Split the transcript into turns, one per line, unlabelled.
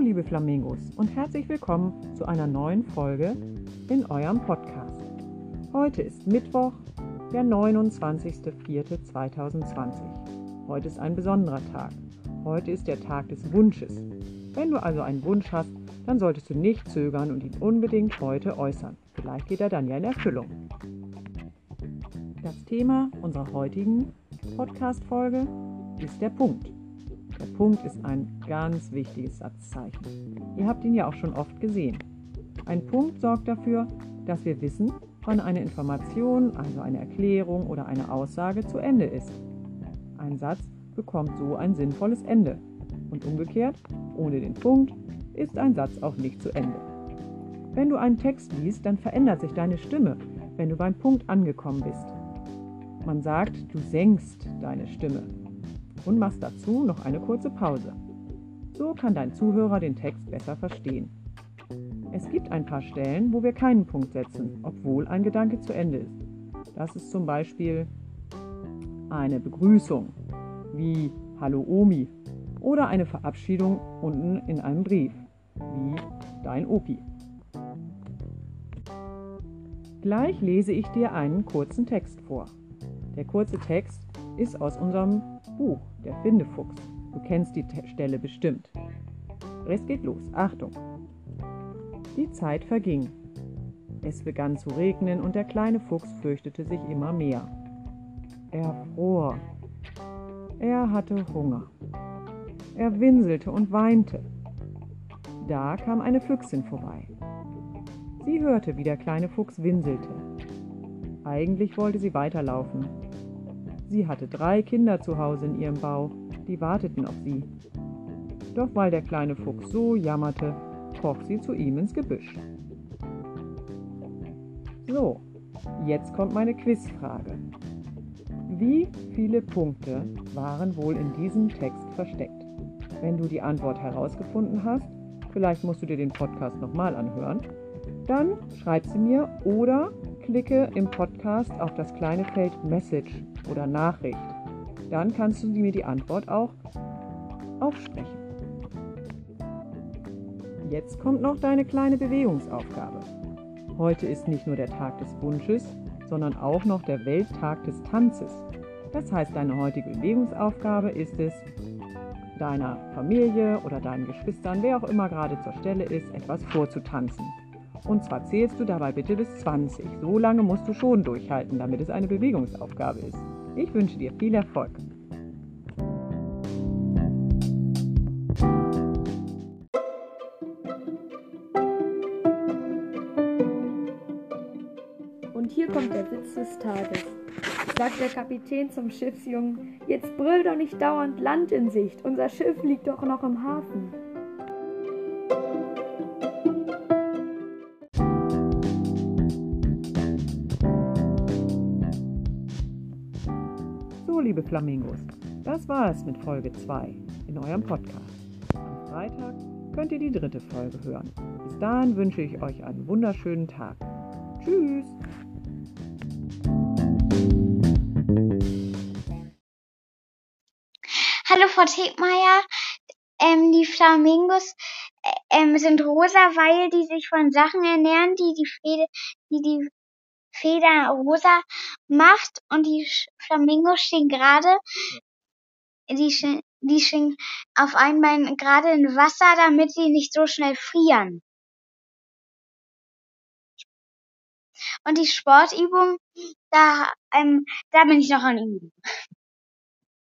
liebe Flamingos, und herzlich willkommen zu einer neuen Folge in eurem Podcast. Heute ist Mittwoch, der 29.04.2020. Heute ist ein besonderer Tag. Heute ist der Tag des Wunsches. Wenn du also einen Wunsch hast, dann solltest du nicht zögern und ihn unbedingt heute äußern. Vielleicht geht er dann ja in Erfüllung. Das Thema unserer heutigen Podcast-Folge ist der Punkt. Der Punkt ist ein ganz wichtiges Satzzeichen. Ihr habt ihn ja auch schon oft gesehen. Ein Punkt sorgt dafür, dass wir wissen, wann eine Information, also eine Erklärung oder eine Aussage zu Ende ist. Ein Satz bekommt so ein sinnvolles Ende. Und umgekehrt, ohne den Punkt ist ein Satz auch nicht zu Ende. Wenn du einen Text liest, dann verändert sich deine Stimme, wenn du beim Punkt angekommen bist. Man sagt, du senkst deine Stimme und machst dazu noch eine kurze Pause. So kann dein Zuhörer den Text besser verstehen. Es gibt ein paar Stellen, wo wir keinen Punkt setzen, obwohl ein Gedanke zu Ende ist. Das ist zum Beispiel eine Begrüßung, wie Hallo Omi, oder eine Verabschiedung unten in einem Brief, wie Dein Opi. Gleich lese ich dir einen kurzen Text vor. Der kurze Text ist aus unserem Buch Der Findefuchs. Du kennst die Stelle bestimmt. Es geht los. Achtung. Die Zeit verging. Es begann zu regnen und der kleine Fuchs fürchtete sich immer mehr. Er fror. Er hatte Hunger. Er winselte und weinte. Da kam eine Füchsin vorbei. Sie hörte, wie der kleine Fuchs winselte. Eigentlich wollte sie weiterlaufen, Sie hatte drei Kinder zu Hause in ihrem Bauch, die warteten auf sie. Doch weil der kleine Fuchs so jammerte, kroch sie zu ihm ins Gebüsch. So, jetzt kommt meine Quizfrage. Wie viele Punkte waren wohl in diesem Text versteckt? Wenn du die Antwort herausgefunden hast, vielleicht musst du dir den Podcast nochmal anhören, dann schreib sie mir oder klicke im Podcast auf das kleine Feld Message oder Nachricht. Dann kannst du mir die Antwort auch aufsprechen. Jetzt kommt noch deine kleine Bewegungsaufgabe. Heute ist nicht nur der Tag des Wunsches, sondern auch noch der Welttag des Tanzes. Das heißt, deine heutige Bewegungsaufgabe ist es, deiner Familie oder deinen Geschwistern, wer auch immer gerade zur Stelle ist, etwas vorzutanzen. Und zwar zählst du dabei bitte bis 20. So lange musst du schon durchhalten, damit es eine Bewegungsaufgabe ist. Ich wünsche dir viel Erfolg.
Und hier kommt der Witz des Tages. Sagt der Kapitän zum Schiffsjungen, jetzt brüll doch nicht dauernd Land in Sicht, unser Schiff liegt doch noch im Hafen.
Liebe Flamingos, das war es mit Folge 2 in eurem Podcast. Am Freitag könnt ihr die dritte Folge hören. Bis dahin wünsche ich euch einen wunderschönen Tag. Tschüss!
Hallo Frau Tegmeier, ähm, die Flamingos äh, ähm, sind rosa, weil die sich von Sachen ernähren, die die, Fede, die, die Feder rosa macht und die Flamingos stehen gerade, die, die stehen auf einem Bein gerade in Wasser, damit sie nicht so schnell frieren. Und die Sportübung, da, ähm, da bin ich noch an Üben.